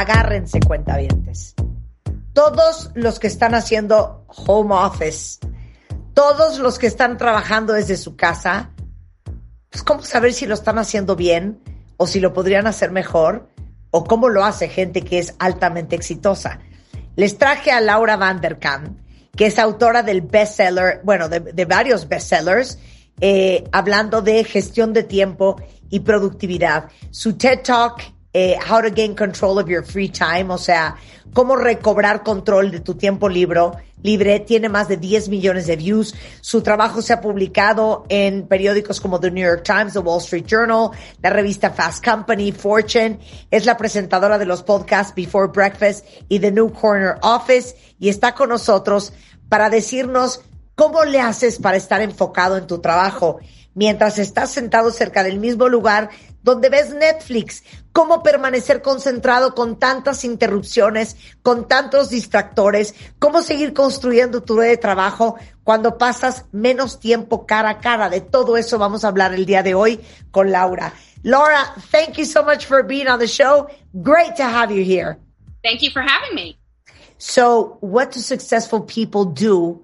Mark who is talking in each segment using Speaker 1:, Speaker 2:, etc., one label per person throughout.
Speaker 1: Agárrense cuentavientes. Todos los que están haciendo home office, todos los que están trabajando desde su casa, pues cómo saber si lo están haciendo bien o si lo podrían hacer mejor o cómo lo hace gente que es altamente exitosa. Les traje a Laura Vanderkam, que es autora del bestseller, bueno, de, varios bestsellers, eh, hablando de gestión de tiempo y productividad. Su TED Talk eh, How to Gain Control of Your Free Time, o sea, cómo recobrar control de tu tiempo libre, libre, tiene más de 10 millones de views. Su trabajo se ha publicado en periódicos como The New York Times, The Wall Street Journal, la revista Fast Company, Fortune. Es la presentadora de los podcasts Before Breakfast y The New Corner Office y está con nosotros para decirnos cómo le haces para estar enfocado en tu trabajo mientras estás sentado cerca del mismo lugar donde ves Netflix, cómo permanecer concentrado con tantas interrupciones, con tantos distractores, cómo seguir construyendo tu red de trabajo cuando pasas menos tiempo cara a cara. De todo eso vamos a hablar el día de hoy con Laura. Laura, thank you so much for being on the show. Great to have you here.
Speaker 2: Thank you for having me.
Speaker 1: So, what do successful people do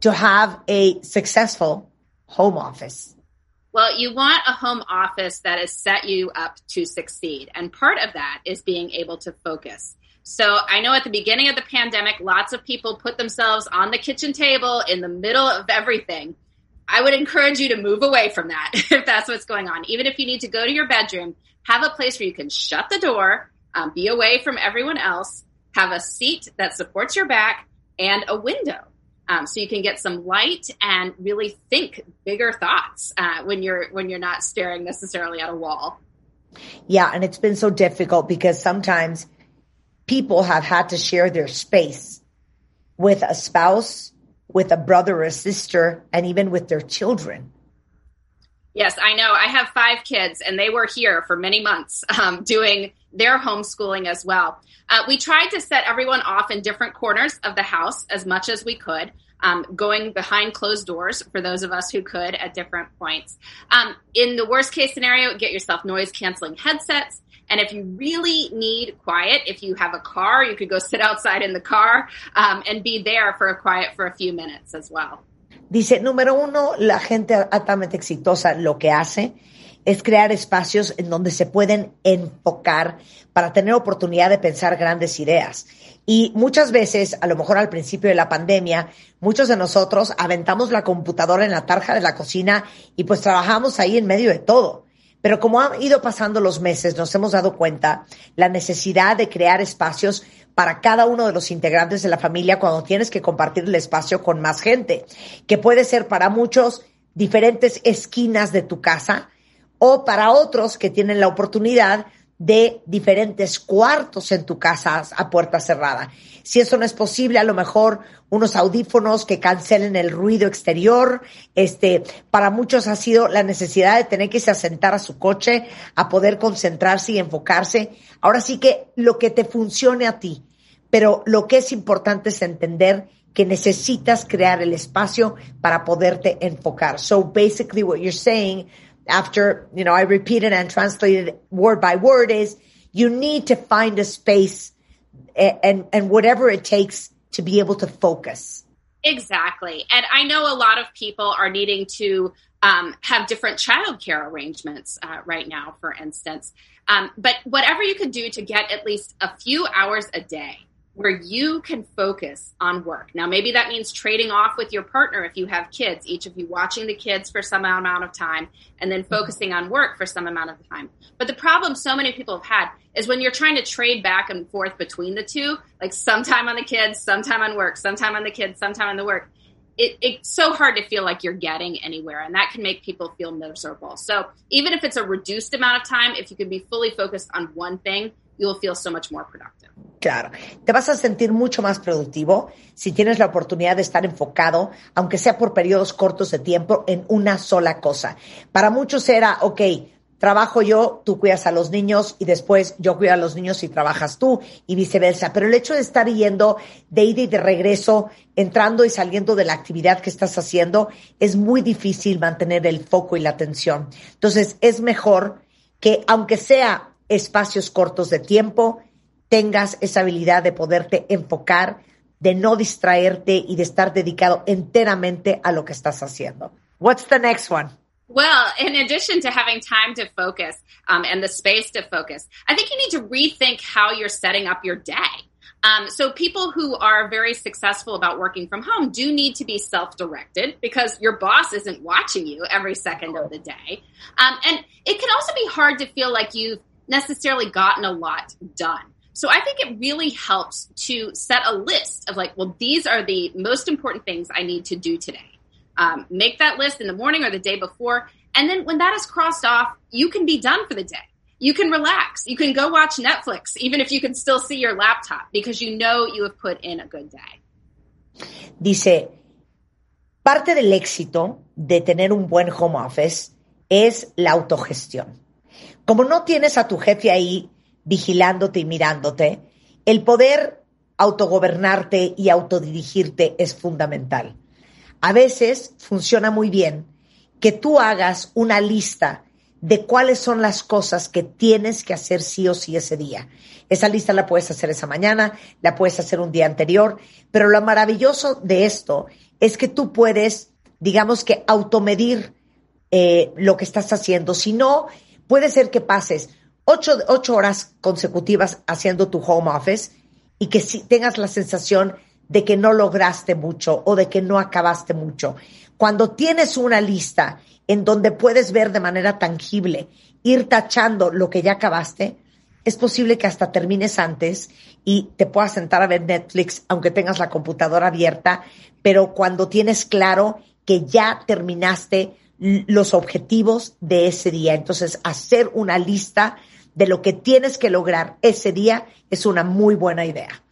Speaker 1: to have a successful home office?
Speaker 2: Well, you want a home office that has set you up to succeed. And part of that is being able to focus. So I know at the beginning of the pandemic, lots of people put themselves on the kitchen table in the middle of everything. I would encourage you to move away from that if that's what's going on. Even if you need to go to your bedroom, have a place where you can shut the door, um, be away from everyone else, have a seat that supports your back, and a window um, so you can get some light and really think bigger thoughts uh, when you're when you're not staring necessarily at a wall.
Speaker 1: Yeah, and it's been so difficult because sometimes people have had to share their space with a spouse, with a brother or sister, and even with their children.
Speaker 2: Yes, I know. I have five kids, and they were here for many months um, doing their homeschooling as well. Uh, we tried to set everyone off in different corners of the house as much as we could. Um, going behind closed doors for those of us who could at different points. Um, in the worst case scenario, get yourself noise canceling headsets. And if you really need quiet, if you have a car, you could go sit outside in the car um, and be there for a quiet for a few minutes as well.
Speaker 1: Dice, número uno, la gente altamente exitosa lo que hace es crear espacios en donde se pueden enfocar para tener oportunidad de pensar grandes ideas. Y muchas veces, a lo mejor al principio de la pandemia, muchos de nosotros aventamos la computadora en la tarja de la cocina y pues trabajamos ahí en medio de todo. Pero como han ido pasando los meses, nos hemos dado cuenta la necesidad de crear espacios para cada uno de los integrantes de la familia cuando tienes que compartir el espacio con más gente, que puede ser para muchos diferentes esquinas de tu casa, o para otros que tienen la oportunidad de diferentes cuartos en tu casa a puerta cerrada. Si eso no es posible, a lo mejor unos audífonos que cancelen el ruido exterior. Este, para muchos ha sido la necesidad de tener que irse a sentar a su coche, a poder concentrarse y enfocarse. Ahora sí que lo que te funcione a ti, pero lo que es importante es entender que necesitas crear el espacio para poderte enfocar. So basically what you're saying after, you know, I repeated and translated word by word is you need to find a space and, and, whatever it takes to be able to focus.
Speaker 2: Exactly. And I know a lot of people are needing to um, have different childcare arrangements uh, right now, for instance. Um, but whatever you can do to get at least a few hours a day where you can focus on work. Now, maybe that means trading off with your partner if you have kids, each of you watching the kids for some amount of time and then focusing on work for some amount of time. But the problem so many people have had is when you're trying to trade back and forth between the two, like sometime on the kids, sometime on work, sometime on the kids, sometime on the work. It, it's so hard to feel like you're getting anywhere, and that can make people feel miserable. So, even if it's a reduced amount of time, if you can be fully focused on one thing, you will feel so much more productive.
Speaker 1: Claro, te vas a sentir mucho más productivo si tienes la oportunidad de estar enfocado, aunque sea por periodos cortos de tiempo, en una sola cosa. Para muchos era, ok, trabajo yo, tú cuidas a los niños y después yo cuido a los niños y trabajas tú y viceversa. Pero el hecho de estar yendo de ida y de regreso, entrando y saliendo de la actividad que estás haciendo, es muy difícil mantener el foco y la atención. Entonces es mejor que aunque sea espacios cortos de tiempo, tengas esa habilidad de poderte enfocar, de no distraerte y de estar dedicado enteramente a lo que estás haciendo. What's the next one?
Speaker 2: Well, in addition to having time to focus um, and the space to focus, I think you need to rethink how you're setting up your day. Um, so people who are very successful about working from home do need to be self-directed because your boss isn't watching you every second of the day. Um, and it can also be hard to feel like you've necessarily gotten a lot done. So I think it really helps to set a list of like, well, these are the most important things I need to do today. Um, make that list in the morning or the day before. And then when that is crossed off, you can be done for the day. You can relax. You can go watch Netflix, even if you can still see your laptop, because you know you have put in a good day.
Speaker 1: Dice, parte del éxito de tener un buen home office es la autogestión. Como no tienes a tu jefe ahí vigilándote y mirándote, el poder autogobernarte y autodirigirte es fundamental. A veces funciona muy bien que tú hagas una lista de cuáles son las cosas que tienes que hacer sí o sí ese día. Esa lista la puedes hacer esa mañana, la puedes hacer un día anterior, pero lo maravilloso de esto es que tú puedes, digamos que, automedir eh, lo que estás haciendo. Si no, puede ser que pases ocho, ocho horas consecutivas haciendo tu home office y que si tengas la sensación de que no lograste mucho o de que no acabaste mucho. Cuando tienes una lista en donde puedes ver de manera tangible, ir tachando lo que ya acabaste, es posible que hasta termines antes y te puedas sentar a ver Netflix aunque tengas la computadora abierta, pero cuando tienes claro que ya terminaste los objetivos de ese día. Entonces, hacer una lista de lo que tienes que lograr ese día es una muy buena idea.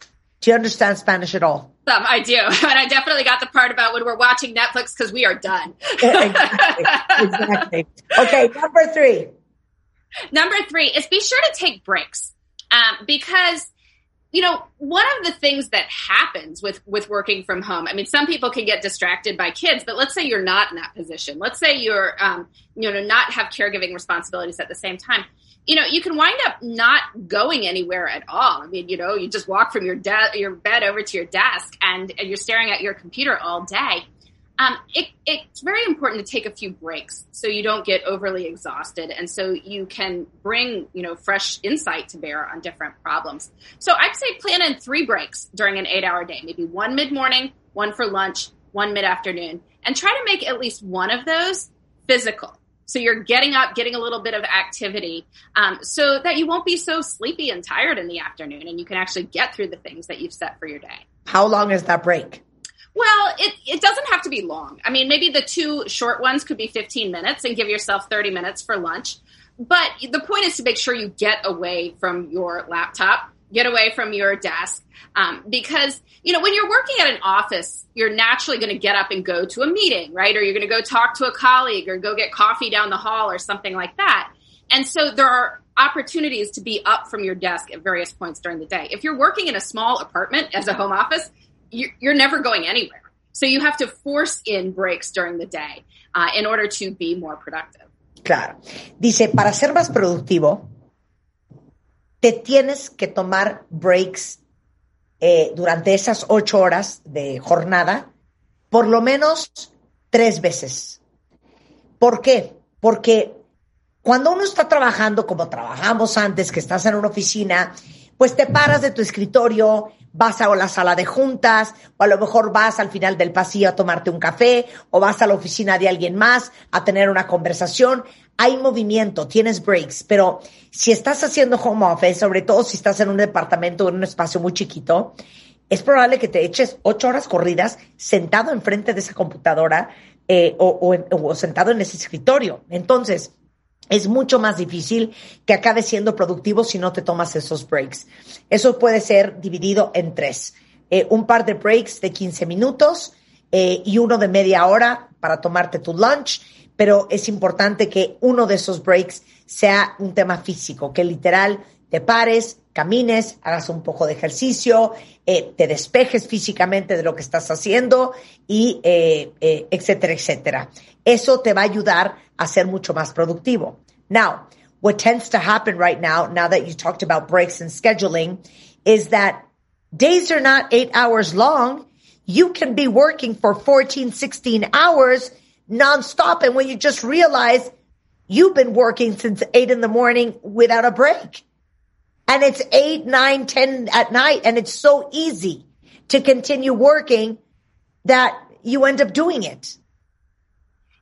Speaker 1: Do you understand Spanish at all?
Speaker 2: Um, I do. And I definitely got the part about when we're watching Netflix because we are done.
Speaker 1: exactly. exactly. Okay, number three.
Speaker 2: Number three is be sure to take breaks. Um, because you know one of the things that happens with with working from home i mean some people can get distracted by kids but let's say you're not in that position let's say you're um, you know not have caregiving responsibilities at the same time you know, you can wind up not going anywhere at all. I mean, you know, you just walk from your de- your bed over to your desk and, and you're staring at your computer all day. Um, it, it's very important to take a few breaks so you don't get overly exhausted and so you can bring you know fresh insight to bear on different problems so i'd say plan in three breaks during an eight hour day maybe one mid-morning one for lunch one mid-afternoon and try to make at least one of those physical so you're getting up, getting a little bit of activity um, so that you won't be so sleepy and tired in the afternoon and you can actually get through the things that you've set for your day.
Speaker 1: How long is that break?
Speaker 2: Well, it, it doesn't have to be long. I mean, maybe the two short ones could be 15 minutes and give yourself 30 minutes for lunch. But the point is to make sure you get away from your laptop, get away from your desk, um, because you know when you're working at an office, you're naturally going to get up and go to a meeting, right? Or you're going to go talk to a colleague, or go get coffee down the hall, or something like that. And so there are opportunities to be up from your desk at various points during the day. If you're working in a small apartment as a home office, you're never going anywhere. So you have to force in breaks during the day uh, in order to be more productive.
Speaker 1: Claro. Dice, para ser más productivo, te tienes que tomar breaks eh, durante esas ocho horas de jornada, por lo menos tres veces. ¿Por qué? Porque cuando uno está trabajando como trabajamos antes, que estás en una oficina, pues te paras de tu escritorio, vas a la sala de juntas, o a lo mejor vas al final del pasillo a tomarte un café, o vas a la oficina de alguien más a tener una conversación. Hay movimiento, tienes breaks, pero si estás haciendo home office, sobre todo si estás en un departamento o en un espacio muy chiquito, es probable que te eches ocho horas corridas sentado enfrente de esa computadora eh, o, sentado en ese escritorio. Entonces, es mucho más difícil que acabes siendo productivo si no te tomas esos breaks. Eso puede ser dividido en tres. Eh, un par de breaks de 15 minutos eh, y uno de media hora para tomarte tu lunch, pero es importante que uno de esos breaks sea un tema físico, que literal te pares, camines, hagas un poco de ejercicio, eh, te despejes físicamente de lo que estás haciendo y etcétera, etcétera. Eso te va a ayudar a ser mucho más productivo. Now, what tends to happen right now, now that you talked about breaks and scheduling, is that days are not eight hours long. You can be working for 14, 16 hours nonstop. And when you just realize you've been working since eight in the morning without a break and it's eight, nine, ten at night. And it's so easy to continue working that you end up doing it.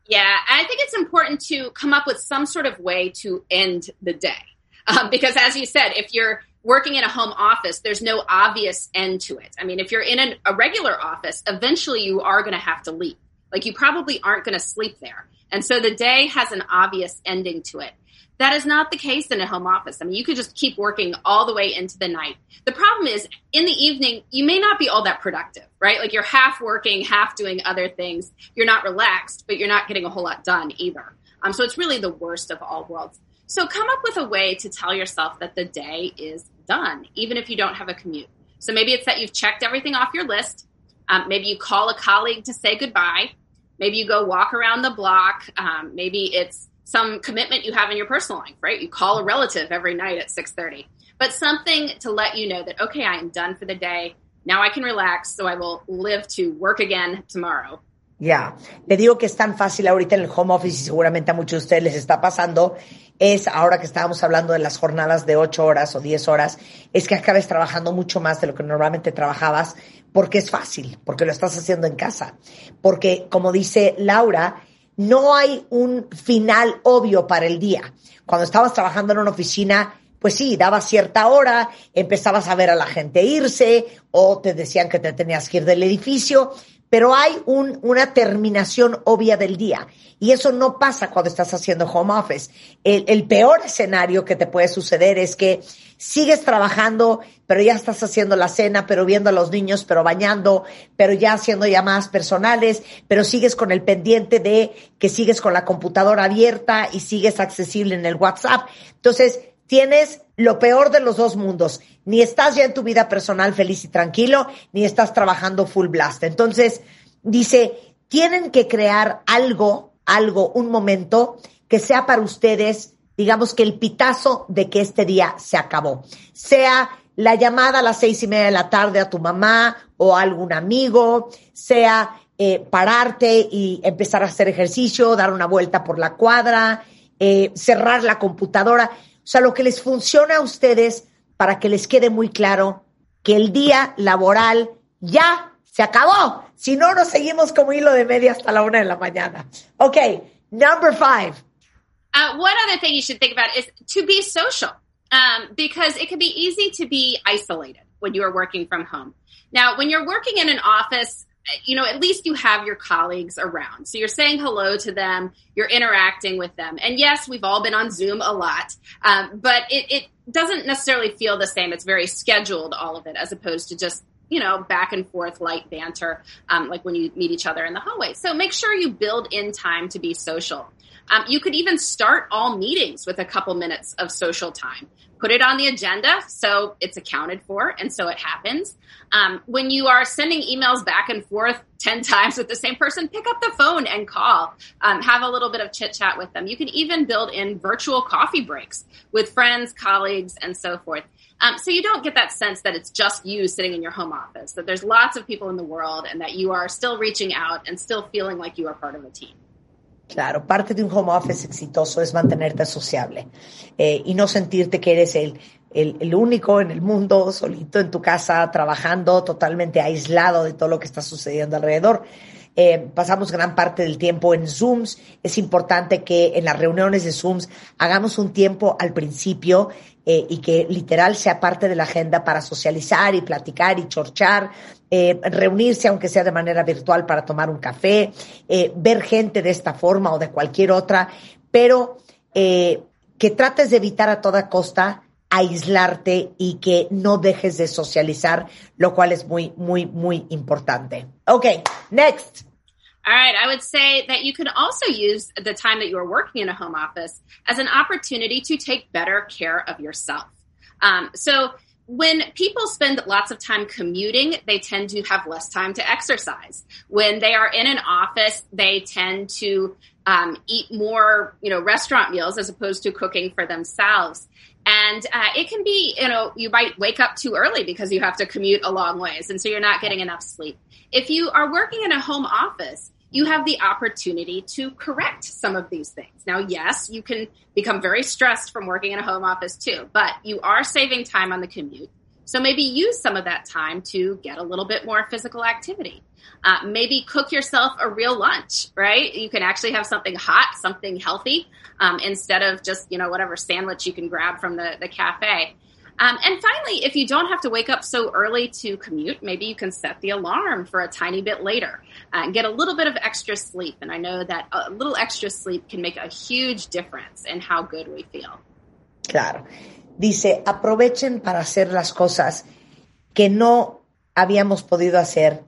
Speaker 2: Yeah, I think it's important to come up with some sort of way to end the day. Um, because as you said, if you're working in a home office, there's no obvious end to it. I mean, if you're in an, a regular office, eventually you are going to have to leave. Like you probably aren't going to sleep there. And so the day has an obvious ending to it. That is not the case in a home office. I mean, you could just keep working all the way into the night. The problem is in the evening, you may not be all that productive, right? Like you're half working, half doing other things. You're not relaxed, but you're not getting a whole lot done either. Um, so it's really the worst of all worlds. So come up with a way to tell yourself that the day is done, even if you don't have a commute. So maybe it's that you've checked everything off your list. Um, maybe you call a colleague to say goodbye. Maybe you go walk around the block. Um, maybe it's some commitment you have in your personal life, right? You call a relative every night at 6:30. But something to let you know that okay, I am done for the day. Now I can relax, so I will live to work again tomorrow.
Speaker 1: Ya, le digo que es tan fácil ahorita en el home office y seguramente a muchos de ustedes les está pasando, es ahora que estábamos hablando de las jornadas de 8 horas o 10 horas, es que acabes trabajando mucho más de lo que normalmente trabajabas porque es fácil, porque lo estás haciendo en casa. Porque, como dice Laura, no hay un final obvio para el día. Cuando estabas trabajando en una oficina, pues sí, daba cierta hora, empezabas a ver a la gente irse o te decían que te tenías que ir del edificio, pero hay un, una terminación obvia del día. Y eso no pasa cuando estás haciendo home office. El, el, peor escenario que te puede suceder es que sigues trabajando, pero ya estás haciendo la cena, pero viendo a los niños, pero bañando, pero ya haciendo llamadas personales, pero sigues con el pendiente de que sigues con la computadora abierta y sigues accesible en el WhatsApp. Entonces, tienes lo peor de los dos mundos. Ni estás ya en tu vida personal feliz y tranquilo, ni estás trabajando full blast. Entonces, dice, tienen que crear algo algo, un momento que sea para ustedes, digamos que el pitazo de que este día se acabó. Sea la llamada a las seis y media de la tarde a tu mamá o a algún amigo, sea eh, pararte y empezar a hacer ejercicio, dar una vuelta por la cuadra, eh, cerrar la computadora. Sea, lo que les funciona a ustedes para que les quede muy claro que el día laboral ya se acabó. Si no, nos seguimos como hilo de media hasta la una de la mañana. Okay, number five.
Speaker 2: Uh, one other thing you should think about is to be social, um, because it can be easy to be isolated when you are working from home. Now, when you're working in an office, you know, at least you have your colleagues around. So you're saying hello to them, you're interacting with them. And yes, we've all been on Zoom a lot, um, but it, it doesn't necessarily feel the same. It's very scheduled, all of it, as opposed to just you know, back and forth light banter, um, like when you meet each other in the hallway. So make sure you build in time to be social. Um, you could even start all meetings with a couple minutes of social time. Put it on the agenda so it's accounted for and so it happens. Um, when you are sending emails back and forth 10 times with the same person, pick up the phone and call. Um, have a little bit of chit chat with them. You can even build in virtual coffee breaks with friends, colleagues, and so forth. Um, so you don't get that sense that it's just you sitting in your home office, that there's lots of people in the world and that you are still reaching out and still feeling like you are part of a team.
Speaker 1: Claro, parte de un home office exitoso es mantenerte sociable eh, y no sentirte que eres el, el, el, único en el mundo, solito en tu casa, trabajando totalmente aislado de todo lo que está sucediendo alrededor. Eh, pasamos gran parte del tiempo en Zooms. Es importante que en las reuniones de Zooms hagamos un tiempo al principio eh, y que literal sea parte de la agenda para socializar y platicar y chorchar, eh, reunirse aunque sea de manera virtual para tomar un café, eh, ver gente de esta forma o de cualquier otra, pero eh, que trates de evitar a toda costa aislarte y que no dejes de socializar, lo cual es muy, muy, muy importante. Okay, next.
Speaker 2: All right, I would say that you can also use the time that you are working in a home office as an opportunity to take better care of yourself. Um, so, when people spend lots of time commuting, they tend to have less time to exercise. When they are in an office, they tend to um, eat more, you know, restaurant meals as opposed to cooking for themselves. And uh, it can be, you know, you might wake up too early because you have to commute a long ways, and so you're not getting enough sleep. If you are working in a home office, you have the opportunity to correct some of these things. Now, yes, you can become very stressed from working in a home office too, but you are saving time on the commute. So maybe use some of that time to get a little bit more physical activity. Uh, maybe cook yourself a real lunch, right? You can actually have something hot, something healthy, um, instead of just, you know, whatever sandwich you can grab from the, the cafe. Um, and finally, if you don't have to wake up so early to commute, maybe you can set the alarm for a tiny bit later uh, and get a little bit of extra sleep. And I know that a little extra sleep can make a huge difference in how good we feel.
Speaker 1: Claro. Dice, aprovechen para hacer las cosas que no habíamos podido hacer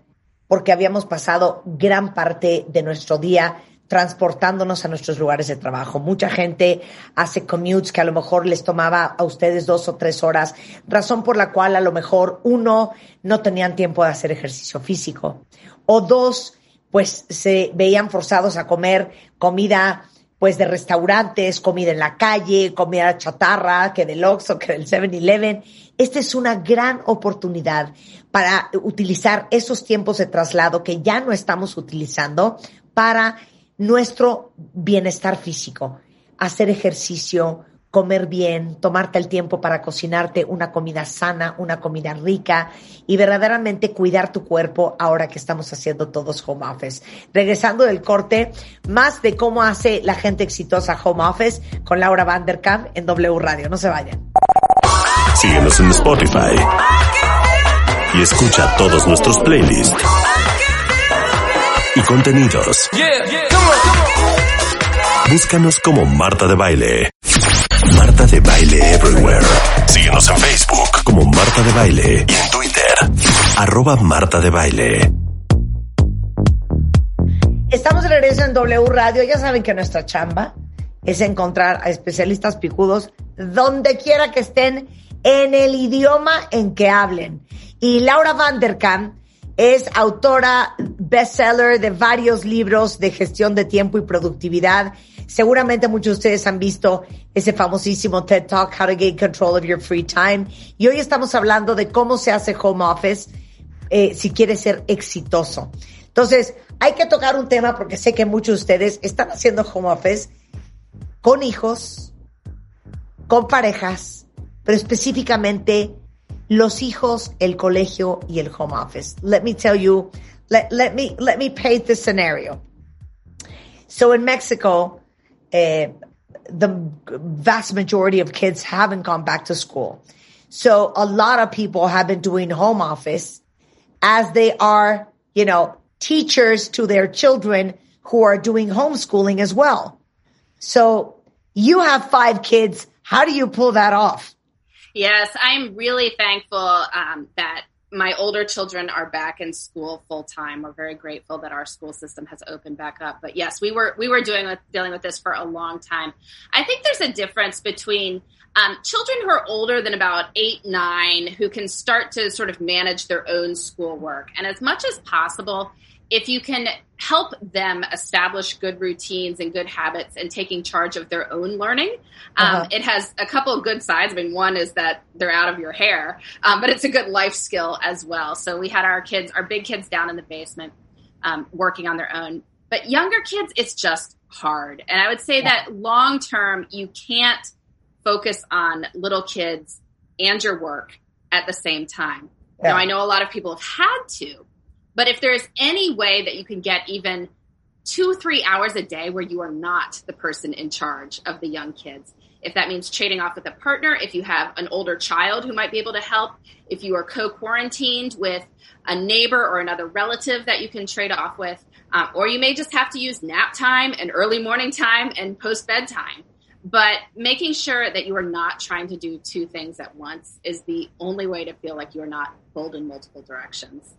Speaker 1: porque habíamos pasado gran parte de nuestro día transportándonos a nuestros lugares de trabajo. Mucha gente hace commutes que a lo mejor les tomaba a ustedes dos o tres horas, razón por la cual a lo mejor uno no tenían tiempo de hacer ejercicio físico o dos pues se veían forzados a comer comida pues de restaurantes, comida en la calle, comida chatarra, que del Oxxo, que del 7-Eleven. Esta es una gran oportunidad para utilizar esos tiempos de traslado que ya no estamos utilizando para nuestro bienestar físico, hacer ejercicio, comer bien, tomarte el tiempo para cocinarte una comida sana, una comida rica y verdaderamente cuidar tu cuerpo ahora que estamos haciendo todos home office. Regresando del corte, más de cómo hace la gente exitosa home office con Laura Vanderkamp en W Radio. No se vayan.
Speaker 3: Síguenos en Spotify y escucha todos nuestros playlists y contenidos. Búscanos como Marta de Baile. Marta de Baile Everywhere. Síguenos en Facebook como Marta de Baile y en Twitter, arroba Marta de Baile.
Speaker 1: Estamos de regreso en W Radio. Ya saben que nuestra chamba es encontrar a especialistas picudos donde quiera que estén en el idioma en que hablen. Y Laura Vanderkamp es autora bestseller de varios libros de gestión de tiempo y productividad. Seguramente muchos de ustedes han visto ese famosísimo TED Talk, How to Gain Control of Your Free Time. Y hoy estamos hablando de cómo se hace home office eh, si quieres ser exitoso. Entonces, hay que tocar un tema porque sé que muchos de ustedes están haciendo home office con hijos, con parejas, pero específicamente los hijos, el colegio y el home office. Let me tell you, let, let me, let me paint the scenario. So in Mexico, uh, the vast majority of kids haven't gone back to school. So a lot of people have been doing home office as they are, you know, teachers to their children who are doing homeschooling as well. So you have five kids. How do you pull that off?
Speaker 2: Yes, I'm really thankful um, that my older children are back in school full time. We're very grateful that our school system has opened back up. But yes, we were we were doing with, dealing with this for a long time. I think there's a difference between um, children who are older than about eight nine who can start to sort of manage their own schoolwork, and as much as possible, if you can help them establish good routines and good habits and taking charge of their own learning, um, uh-huh. it has a couple of good sides. I mean, one is that they're out of your hair, um, but it's a good life skill as well. So we had our kids, our big kids down in the basement um, working on their own. But younger kids, it's just hard. And I would say yeah. that long term, you can't focus on little kids and your work at the same time. Yeah. Now, I know a lot of people have had to, but if there's any way that you can get even two, three hours a day where you are not the person in charge of the young kids, if that means trading off with a partner, if you have an older child who might be able to help, if you are co quarantined with a neighbor or another relative that you can trade off with, um, or you may just have to use nap time and early morning time and post bedtime. But making sure that you are not trying to do two things at once is the only way to feel like you're not pulled in multiple directions.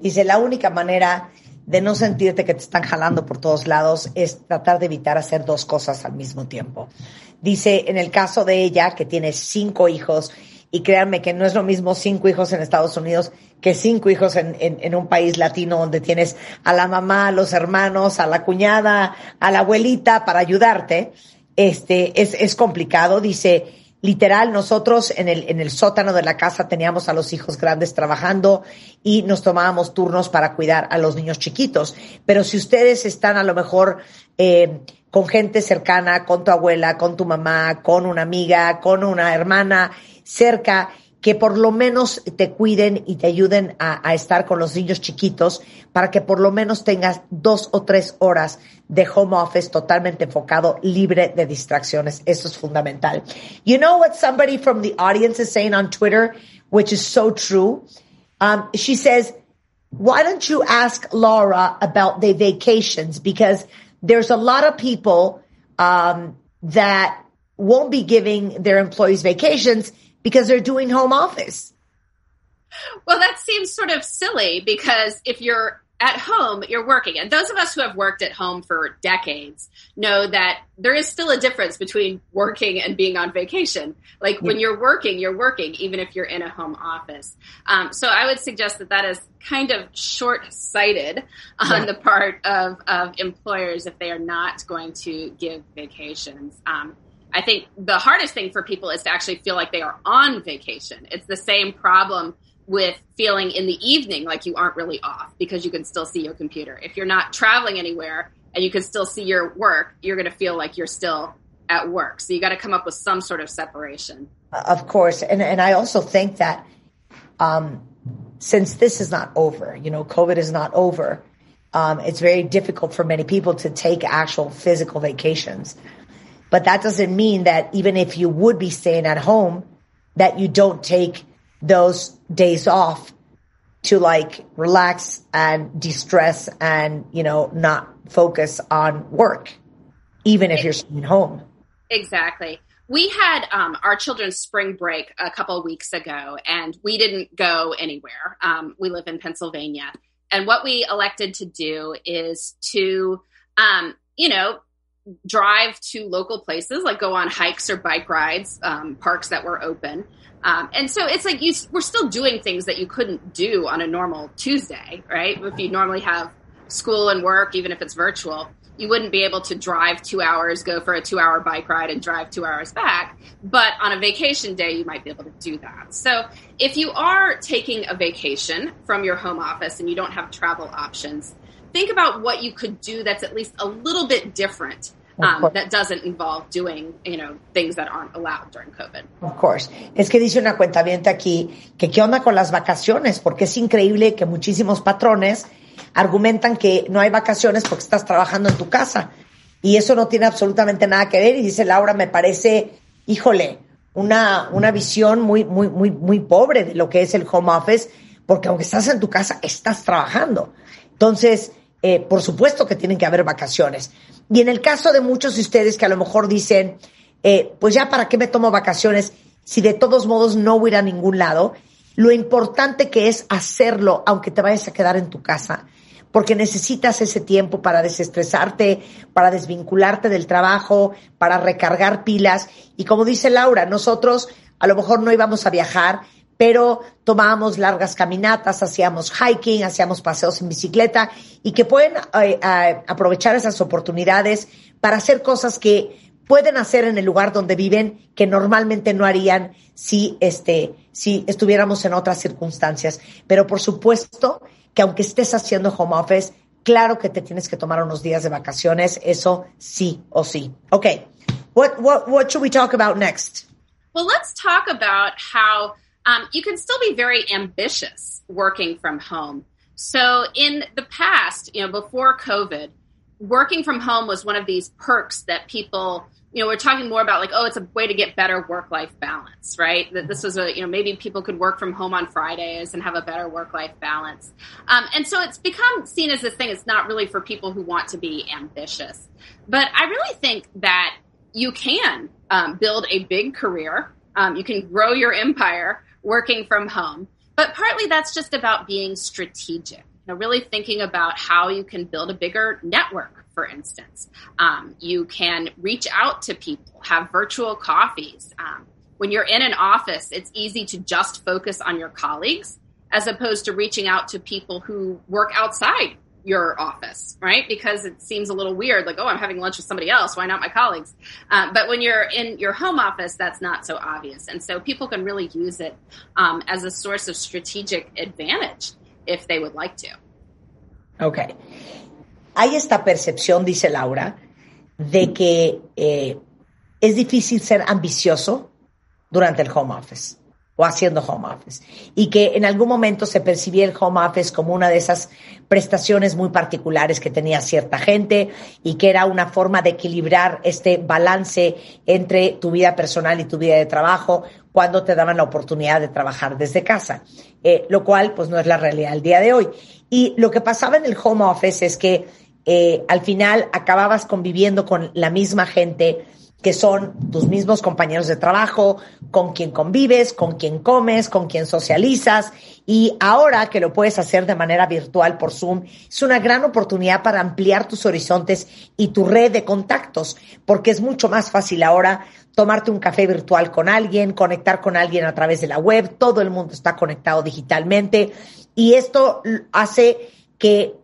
Speaker 1: Dice, la única manera de no sentirte que te están jalando por todos lados es tratar de evitar hacer dos cosas al mismo tiempo. Dice, en el caso de ella, que tiene cinco hijos, y créanme que no es lo mismo cinco hijos en Estados Unidos que cinco hijos en, en, un país latino donde tienes a la mamá, a los hermanos, a la cuñada, a la abuelita para ayudarte. Este, es, es complicado. Dice, literal, nosotros en el, en el sótano de la casa teníamos a los hijos grandes trabajando y nos tomábamos turnos para cuidar a los niños chiquitos. Pero si ustedes están a lo mejor eh, con gente cercana, con tu abuela, con tu mamá, con una amiga, con una hermana cerca, que por lo menos te cuiden y te ayuden a, a, estar con los niños chiquitos para que por lo menos tengas dos o tres horas de home office totalmente enfocado, libre de distracciones. Eso es fundamental. You know what somebody from the audience is saying on Twitter, which is so true? Um, she says, why don't you ask Laura about the vacations? Because there's a lot of people um, that won't be giving their employees vacations because they're doing home office.
Speaker 2: Well, that seems sort of silly because if you're at home, you're working. And those of us who have worked at home for decades know that there is still a difference between working and being on vacation. Like when you're working, you're working, even if you're in a home office. Um, so I would suggest that that is kind of short sighted on yeah. the part of, of employers if they are not going to give vacations. Um, I think the hardest thing for people is to actually feel like they are on vacation. It's the same problem with feeling in the evening like you aren't really off because you can still see your computer. If you're not traveling anywhere and you can still see your work, you're going to feel like you're still at work. So you got to come up with some sort of separation.
Speaker 1: Of course. And, and I also think that um, since this is not over, you know, COVID is not over, um, it's very difficult for many people to take actual physical vacations. But that doesn't mean that even if you would be staying at home, that you don't take those days off to like relax and de-stress and, you know, not focus on work, even if you're staying home.
Speaker 2: Exactly. We had um, our children's spring break a couple weeks ago, and we didn't go anywhere. Um, we live in Pennsylvania. And what we elected to do is to, um, you know, drive to local places, like go on hikes or bike rides, um, parks that were open. Um, and so it's like you, we're still doing things that you couldn't do on a normal Tuesday, right? If you normally have school and work, even if it's virtual, you wouldn't be able to drive two hours, go for a two hour bike ride, and drive two hours back. But on a vacation day, you might be able to do that. So if you are taking a vacation from your home office and you don't have travel options, think about what you could do that's at least a little bit different um, that doesn't involve doing, you know, things that aren't allowed during COVID.
Speaker 1: Of course. Es que dice una cuenta aquí que qué onda con las vacaciones, porque es increíble que muchísimos patrones argumentan que no hay vacaciones porque estás trabajando en tu casa. Y eso no tiene absolutamente nada que ver. Y dice Laura, me parece, híjole, una, una visión muy, muy, muy, muy pobre de lo que es el home office, porque aunque estás en tu casa, estás trabajando. Entonces, eh, por supuesto que tienen que haber vacaciones. Y en el caso de muchos de ustedes que a lo mejor dicen, eh, pues ya para qué me tomo vacaciones si de todos modos no voy a ir a ningún lado, lo importante que es hacerlo aunque te vayas a quedar en tu casa, porque necesitas ese tiempo para desestresarte, para desvincularte del trabajo, para recargar pilas. Y como dice Laura, nosotros a lo mejor no íbamos a viajar, pero tomábamos largas caminatas, hacíamos hiking, hacíamos paseos en bicicleta y que pueden eh, aprovechar esas oportunidades para hacer cosas que pueden hacer en el lugar donde viven que normalmente no harían si este si estuviéramos en otras circunstancias. Pero por supuesto que aunque estés haciendo home office, claro que te tienes que tomar unos días de vacaciones, eso sí o sí. Okay. What what what should we talk about next?
Speaker 2: Well, let's talk about how um, you can still be very ambitious working from home. So in the past, you know, before COVID, working from home was one of these perks that people, you know, we're talking more about like, oh, it's a way to get better work life balance, right? That this was a, you know, maybe people could work from home on Fridays and have a better work life balance. Um, and so it's become seen as this thing. It's not really for people who want to be ambitious. But I really think that you can um, build a big career. Um, you can grow your empire working from home. But partly that's just about being strategic, you know, really thinking about how you can build a bigger network, for instance. Um, you can reach out to people, have virtual coffees. Um, when you're in an office, it's easy to just focus on your colleagues as opposed to reaching out to people who work outside your office, right? Because it seems a little weird, like, oh, I'm having lunch with somebody else. Why not my colleagues? Uh, but when you're in your home office, that's not so obvious. And so people can really use it um, as a source of strategic advantage if they would like to.
Speaker 1: Ok. Hay esta percepción, dice Laura, de que eh, es difícil ser ambicioso durante el home office o haciendo home office. Y que en algún momento se percibía el home office como una de esas prestaciones muy particulares que tenía cierta gente y que era una forma de equilibrar este balance entre tu vida personal y tu vida de trabajo cuando te daban la oportunidad de trabajar desde casa, eh, lo cual pues no es la realidad del día de hoy. Y lo que pasaba en el home office es que eh, al final acababas conviviendo con la misma gente, que son tus mismos compañeros de trabajo, con quien convives, con quien comes, con quien socializas. Y ahora que lo puedes hacer de manera virtual por Zoom, es una gran oportunidad para ampliar tus horizontes y tu red de contactos, porque es mucho más fácil ahora tomarte un café virtual con alguien, conectar con alguien a través de la web, todo el mundo está conectado digitalmente y esto hace que,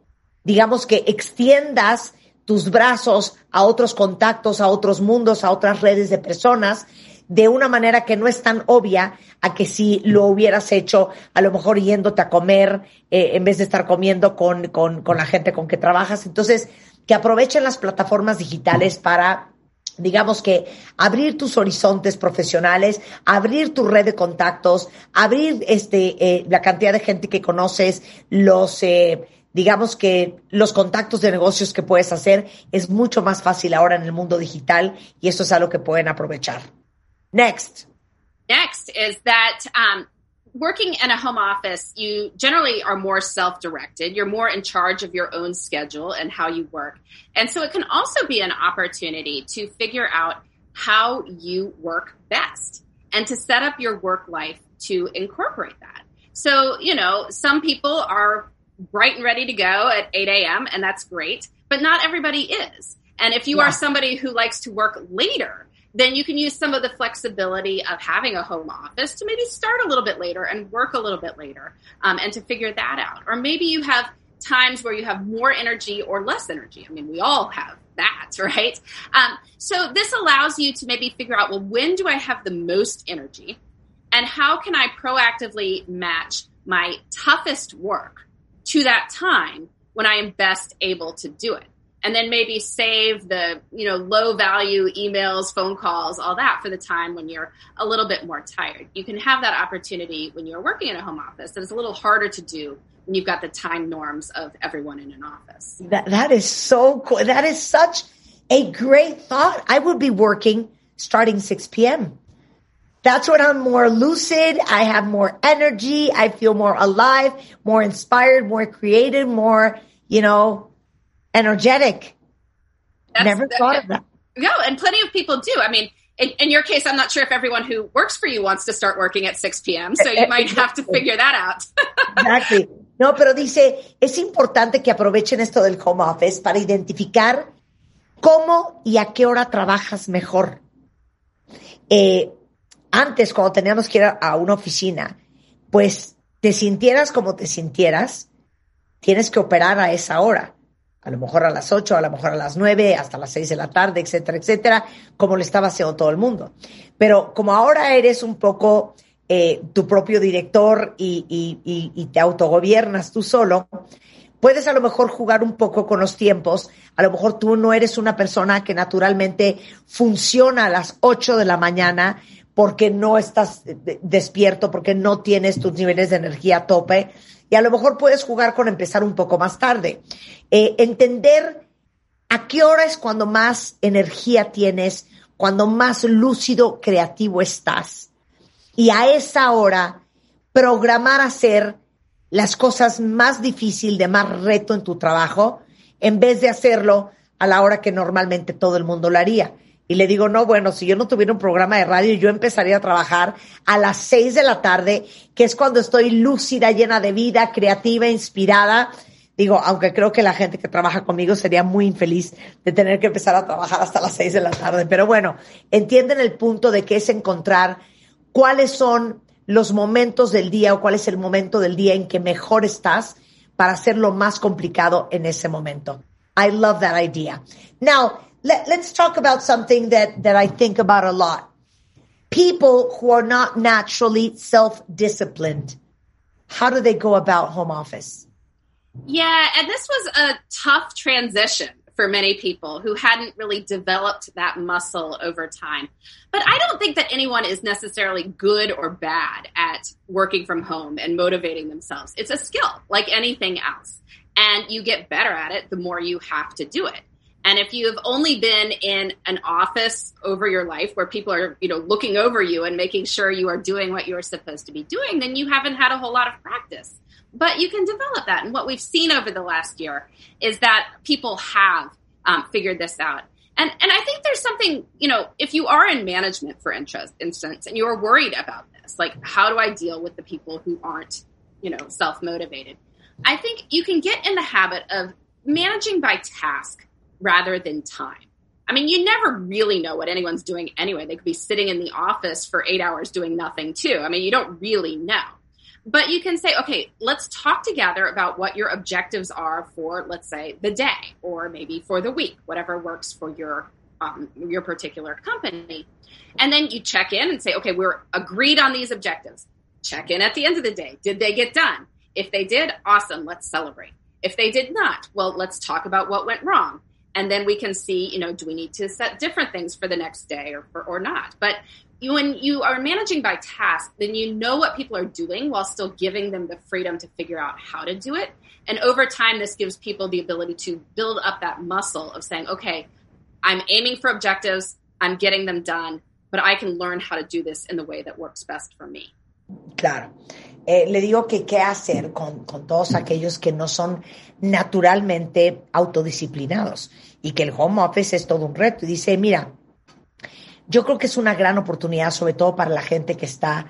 Speaker 1: digamos que extiendas tus brazos a otros contactos, a otros mundos, a otras redes de personas, de una manera que no es tan obvia a que si lo hubieras hecho, a lo mejor yéndote a comer eh, en vez de estar comiendo con, con, con la gente con que trabajas. Entonces, que aprovechen las plataformas digitales para digamos que abrir tus horizontes profesionales, abrir tu red de contactos, abrir este eh, la cantidad de gente que conoces, los eh, digamos que los contactos de negocios que puedes hacer es mucho más fácil ahora en el mundo digital y eso es algo que pueden aprovechar. Next.
Speaker 2: Next is that um, working in a home office, you generally are more self directed. You're more in charge of your own schedule and how you work. And so it can also be an opportunity to figure out how you work best and to set up your work life to incorporate that. So, you know, some people are bright and ready to go at 8 a.m., and that's great, but not everybody is. And if you yeah. are somebody who likes to work later, then you can use some of the flexibility of having a home office to maybe start a little bit later and work a little bit later um, and to figure that out. Or maybe you have times where you have more energy or less energy. I mean, we all have that, right? Um, so this allows you to maybe figure out, well, when do I have the most energy? And how can I proactively match my toughest work to that time when I am best able to do it. And then maybe save the, you know, low value emails, phone calls, all that for the time when you're a little bit more tired. You can have that opportunity when you're working in a home office. And it's a little harder to do when you've got the time norms of everyone in an office.
Speaker 1: That, that is so cool. That is such a great thought. I would be working starting 6 p.m. That's when I'm more lucid. I have more energy. I feel more alive, more inspired, more creative, more, you know, energetic. That's, Never thought of that.
Speaker 2: No, and plenty of people do. I mean, in, in, your case, I'm not sure if everyone who works for you wants to start working at 6 p.m., so you might have to figure that out.
Speaker 1: exactly. No, pero dice, es importante que aprovechen esto del home office para identificar cómo y a qué hora trabajas mejor. Eh, antes, cuando teníamos que ir a una oficina, pues te sintieras como te sintieras, tienes que operar a esa hora. A lo mejor a las 8, a lo mejor a las 9, hasta las 6 de la tarde, etcétera, etcétera, como le estaba haciendo todo el mundo. Pero como ahora eres un poco eh, tu propio director y te autogobiernas tú solo, puedes a lo mejor jugar un poco con los tiempos. A lo mejor tú no eres una persona que naturalmente funciona a las 8 de la mañana, porque no estás despierto, porque no tienes tus niveles de energía a tope. Y a lo mejor puedes jugar con empezar un poco más tarde. Eh, entender a qué hora es cuando más energía tienes, cuando más lúcido, creativo estás. Y a esa hora, programar hacer las cosas más difíciles, de más reto en tu trabajo, en vez de hacerlo a la hora que normalmente todo el mundo lo haría. Y le digo, no, bueno, si yo no tuviera un programa de radio, yo empezaría a trabajar a las seis de la tarde, que es cuando estoy lúcida, llena de vida, creativa, inspirada. Digo, aunque creo que la gente que trabaja conmigo sería muy infeliz de tener que empezar a trabajar hasta las seis de la tarde. Pero bueno, entienden el punto de que es encontrar cuáles son los momentos del día o cuál es el momento del día en que mejor estás para hacerlo más complicado en ese momento. I love that idea. Now, let, us talk about something that, that I think about a lot. People who are not naturally self-disciplined, how do they go about home office?
Speaker 2: Yeah, and this was a tough transition for many people who hadn't really developed that muscle over time. But I don't think that anyone is necessarily good or bad at working from home and motivating themselves. It's a skill like anything else. And you get better at it the more you have to do it. And if you've only been in an office over your life where people are, you know, looking over you and making sure you are doing what you're supposed to be doing, then you haven't had a whole lot of practice. But you can develop that. And what we've seen over the last year is that people have um, figured this out. And, and I think there's something, you know, if you are in management, for interest, instance, and you are worried about this, like how do I deal with the people who aren't, you know, self motivated? I think you can get in the habit of managing by task rather than time. I mean, you never really know what anyone's doing anyway. They could be sitting in the office for eight hours doing nothing too. I mean, you don't really know. But you can say, okay, let's talk together about what your objectives are for, let's say, the day or maybe for the week, whatever works for your um, your particular company. And then you check in and say, okay, we're agreed on these objectives. Check in at the end of the day. Did they get done? If they did, awesome, let's celebrate. If they did not, well, let's talk about what went wrong and then we can see you know do we need to set different things for the next day or for, or not? But when you are managing by task then you know what people are doing while still giving them the freedom to figure out how to do it. And over time this gives people the ability to build up that muscle of saying okay i'm aiming for objectives i'm getting them done but i can learn how to do this in the way that works best for me.
Speaker 1: Claro. Eh, le digo que qué hacer con, con, todos aquellos que no son naturalmente autodisciplinados y que el home office es todo un reto. Y dice, mira, yo creo que es una gran oportunidad, sobre todo para la gente que está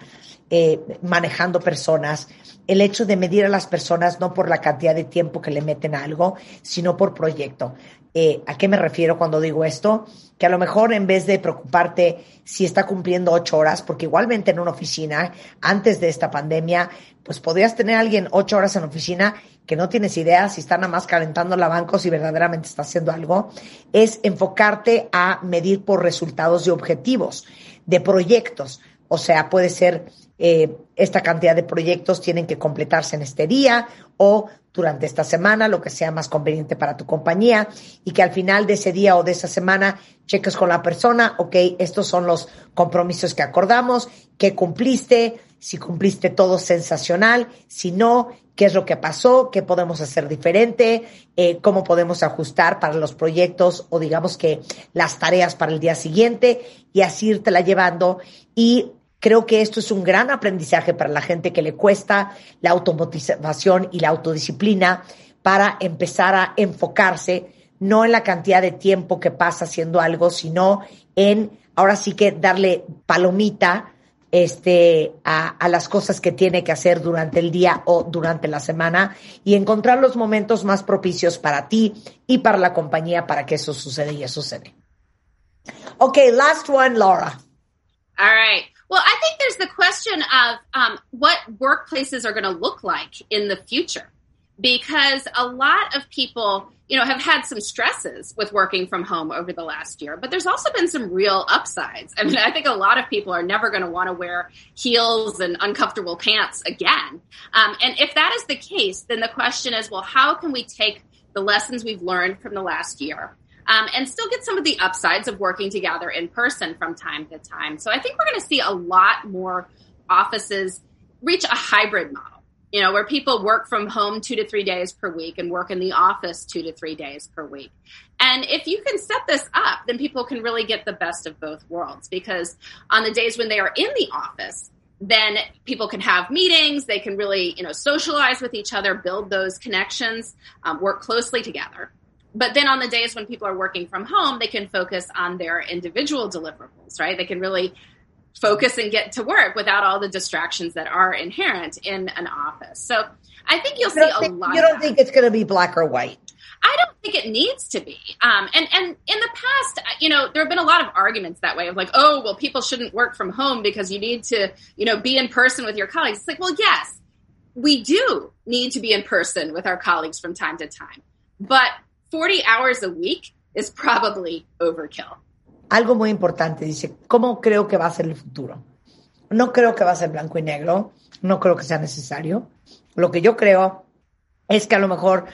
Speaker 1: eh, manejando personas, el hecho de medir a las personas no por la cantidad de tiempo que le meten a algo, sino por proyecto. Eh, ¿A qué me refiero cuando digo esto? Que a lo mejor en vez de preocuparte si está cumpliendo ocho horas, porque igualmente en una oficina, antes de esta pandemia, pues podrías tener a alguien ocho horas en oficina que no tienes idea si está nada más calentando la banco, si verdaderamente está haciendo algo, es enfocarte a medir por resultados y objetivos de proyectos. O sea, puede ser eh, esta cantidad de proyectos tienen que completarse en este día o durante esta semana, lo que sea más conveniente para tu compañía y que al final de ese día o de esa semana cheques con la persona, ok, estos son los compromisos que acordamos, que cumpliste, si cumpliste todo sensacional, si no, qué es lo que pasó, qué podemos hacer diferente, eh, cómo podemos ajustar para los proyectos o digamos que las tareas para el día siguiente y así irte la llevando. Y Creo que esto es un gran aprendizaje para la gente que le cuesta la automotivación y la autodisciplina para empezar a enfocarse no en la cantidad de tiempo que pasa haciendo algo, sino en ahora sí que darle palomita este, a, a, las cosas que tiene que hacer durante el día o durante la semana y encontrar los momentos más propicios para ti y para la compañía para que eso suceda y eso sucede. Okay, last one, Laura.
Speaker 2: All right. Well, I think there's the question of um, what workplaces are going to look like in the future, because a lot of people, you know, have had some stresses with working from home over the last year, but there's also been some real upsides. I mean, I think a lot of people are never going to want to wear heels and uncomfortable pants again. Um, and if that is the case, then the question is, well, how can we take the lessons we've learned from the last year um, and still get some of the upsides of working together in person from time to time. So I think we're going to see a lot more offices reach a hybrid model, you know, where people work from home two to three days per week and work in the office two to three days per week. And if you can set this up, then people can really get the best of both worlds because on the days when they are in the office, then people can have meetings they can really you know socialize with each other build those connections um, work closely together but then on the days when people are working from home, they can focus on their individual deliverables, right? They can really focus and get to work without all the distractions that are inherent in an office. So I think you'll see
Speaker 1: think,
Speaker 2: a lot.
Speaker 1: You don't think it's going to be black or white?
Speaker 2: I don't think it needs to be. Um, and and in the past, you know, there have been a lot of arguments that way of like, oh, well, people shouldn't work from home because you need to, you know, be in person with your colleagues. It's like, well, yes, we do need to be in person with our colleagues from time to time, but 40 hours a week is probably overkill.
Speaker 1: Algo muy importante, dice, ¿cómo creo que va a ser el futuro? No creo que va a ser blanco y negro, no creo que sea necesario. Lo que yo creo es que a lo mejor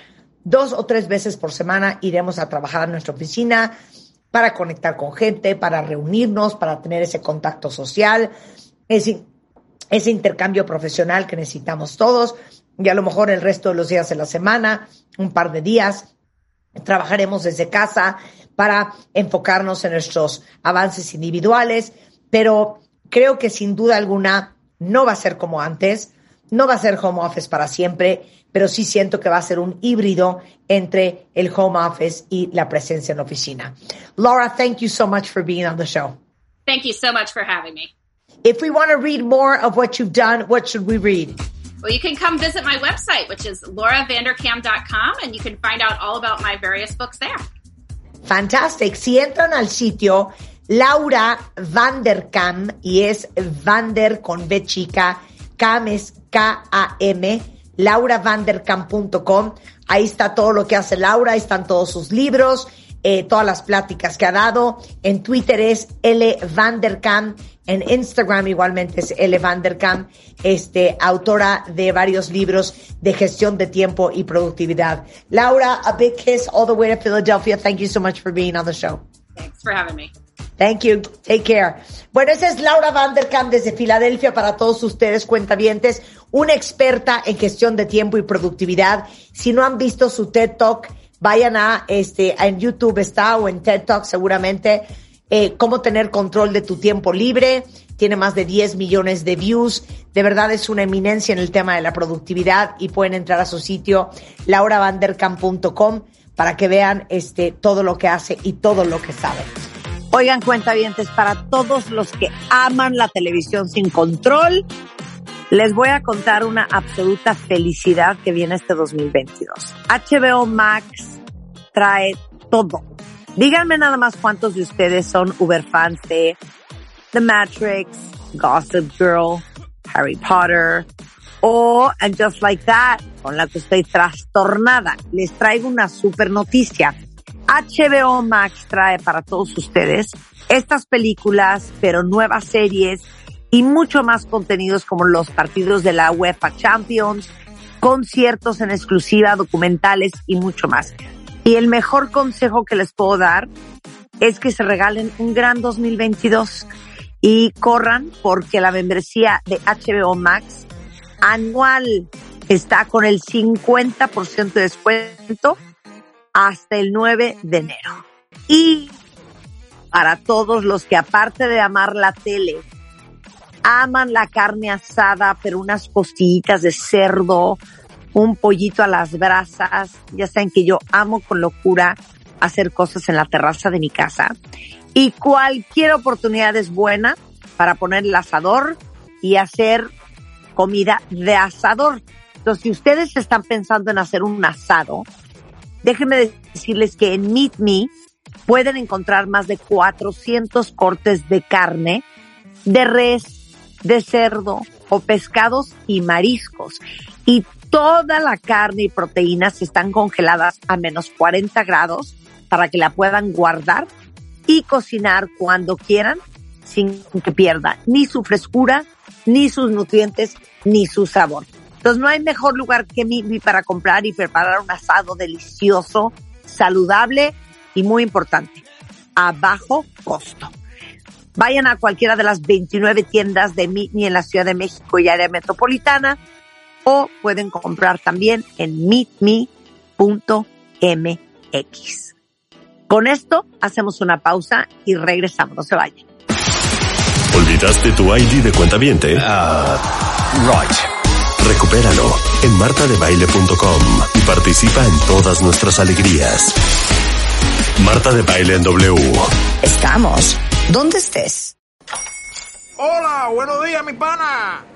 Speaker 1: dos o tres veces por semana iremos a trabajar a nuestra oficina para conectar con gente, para reunirnos, para tener ese contacto social, ese, ese intercambio profesional que necesitamos todos y a lo mejor el resto de los días de la semana, un par de días, trabajaremos desde casa para enfocarnos en nuestros avances individuales, pero creo que sin duda alguna no va a ser como antes, no va a ser home office para siempre, pero sí siento que va a ser un híbrido entre el home office y la presencia en la oficina. Laura, thank you so much for being on the show.
Speaker 2: Thank you so much for having me.
Speaker 1: If we want to read more of what you've done, what should we read?
Speaker 2: Well, you can come visit my website, which is lauravandercam.com, and you can find out all about my various books there.
Speaker 1: Fantastic. Si entran al sitio Laura Vanderkam y es Vander con B chica, es K-A-M, lauravanderkam.com. Ahí está todo lo que hace Laura, ahí están todos sus libros, eh, todas las pláticas que ha dado. En Twitter es L Vanderkam, en Instagram igualmente es L Vanderkam, este, autora de varios libros de gestión de tiempo y productividad. Laura, a big kiss all the way to Philadelphia. Thank you so much for being on the show.
Speaker 2: Thanks for having me.
Speaker 1: Thank you. Take care. Bueno, esa es Laura Vanderkam desde Filadelfia para todos ustedes, cuentavientes, una experta en gestión de tiempo y productividad. Si no han visto su TED Talk, vayan a este, en YouTube está o en TED Talk seguramente, eh, cómo tener control de tu tiempo libre. Tiene más de 10 millones de views. De verdad es una eminencia en el tema de la productividad y pueden entrar a su sitio lauravanderkam.com para que vean este, todo lo que hace y todo lo que sabe. Oigan, cuentavientes, para todos los que aman la televisión sin control, les voy a contar una absoluta felicidad que viene este 2022. HBO Max trae todo. Díganme nada más cuántos de ustedes son Uber fans de The Matrix, Gossip Girl, Harry Potter o And Just Like That, con la que estoy trastornada. Les traigo una super noticia. HBO Max trae para todos ustedes estas películas, pero nuevas series y mucho más contenidos como los partidos de la UEFA Champions, conciertos en exclusiva, documentales y mucho más. Y el mejor consejo que les puedo dar es que se regalen un gran 2022 y corran porque la membresía de HBO Max anual está con el 50% de descuento hasta el 9 de enero. Y para todos los que aparte de amar la tele, aman la carne asada, pero unas costillitas de cerdo, un pollito a las brasas, ya saben que yo amo con locura hacer cosas en la terraza de mi casa. Y cualquier oportunidad es buena para poner el asador y hacer comida de asador. Entonces, si ustedes están pensando en hacer un asado, déjenme decirles que en Meet Me pueden encontrar más de 400 cortes de carne, de res, de cerdo o pescados y mariscos. Y toda la carne y proteínas están congeladas a menos 40 grados para que la puedan guardar y cocinar cuando quieran sin que pierda ni su frescura, ni sus nutrientes, ni su sabor. Entonces no hay mejor lugar que Mimi para comprar y preparar un asado delicioso, saludable y muy importante, a bajo costo. Vayan a cualquiera de las 29 tiendas de Mimi en la Ciudad de México y área metropolitana o pueden comprar también en meetme.mx. Con esto hacemos una pausa y regresamos, no se vayan.
Speaker 3: ¿Olvidaste tu ID de cuenta viente?
Speaker 4: Uh, right.
Speaker 3: Recupéralo en martadebaile.com y participa en todas nuestras alegrías. Marta de Baile en W.
Speaker 1: Estamos donde estés.
Speaker 4: Hola, buenos días, mi pana.